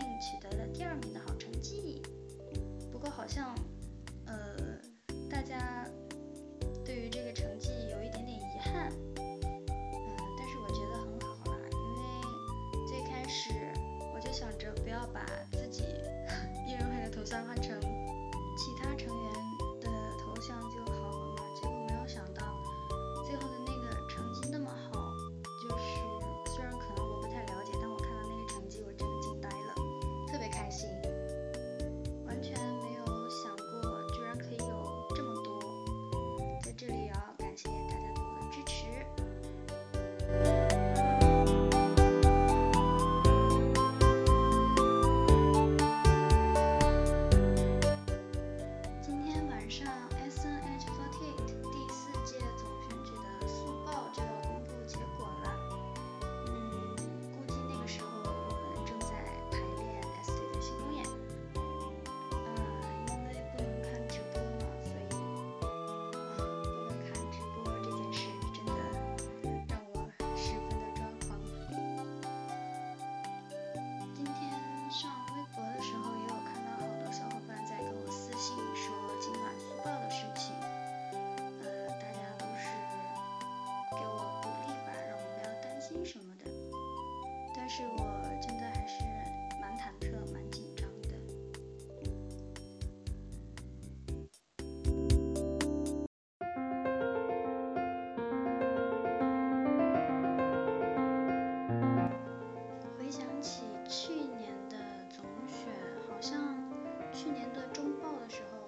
并取得了第二名的好成绩，不过好像，呃，大家对于这个成绩有一点点遗憾，但是我觉得很好啦，因为最开始我就想着不要把去年的中报的时候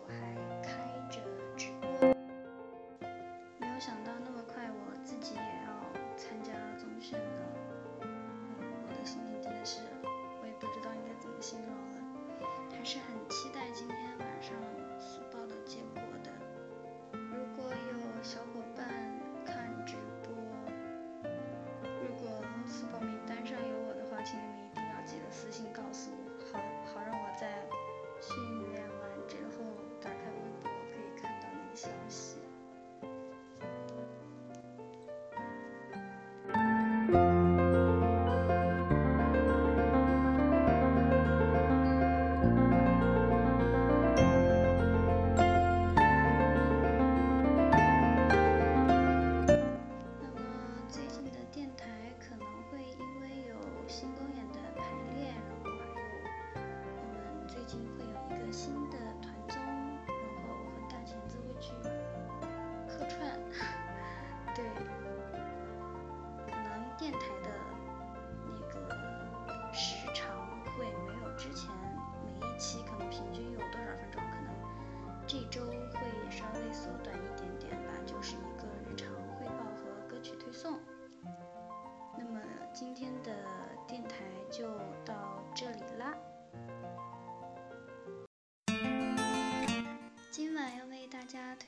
团综然后我和大钳子会去客串。对可能电台的那个时长会没有之前每一期可能平均有多少分钟可能这周会稍微缩短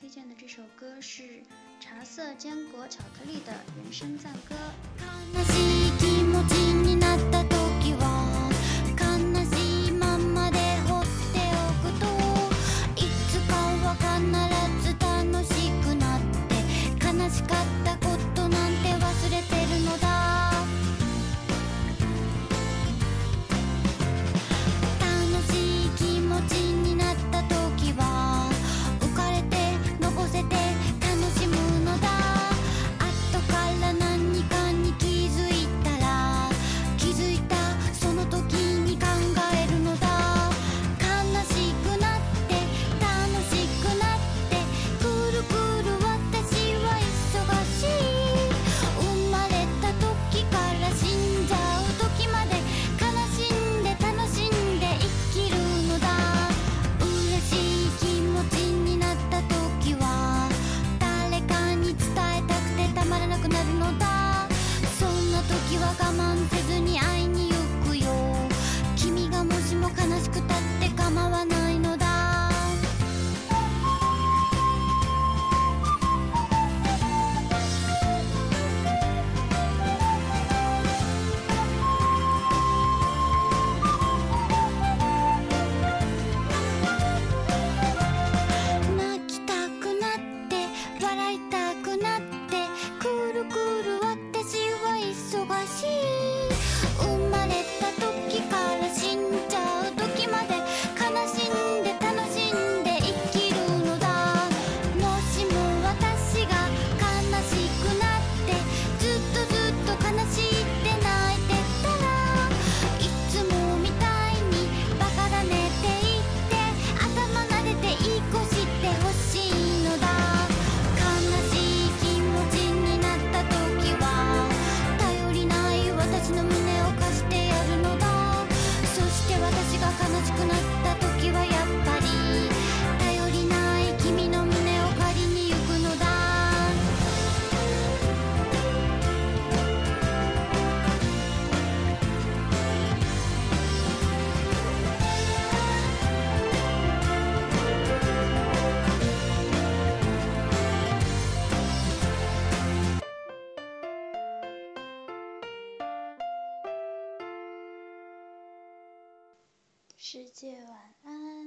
推荐的这首歌是茶色坚果巧克力的原声赞歌。世界晚安。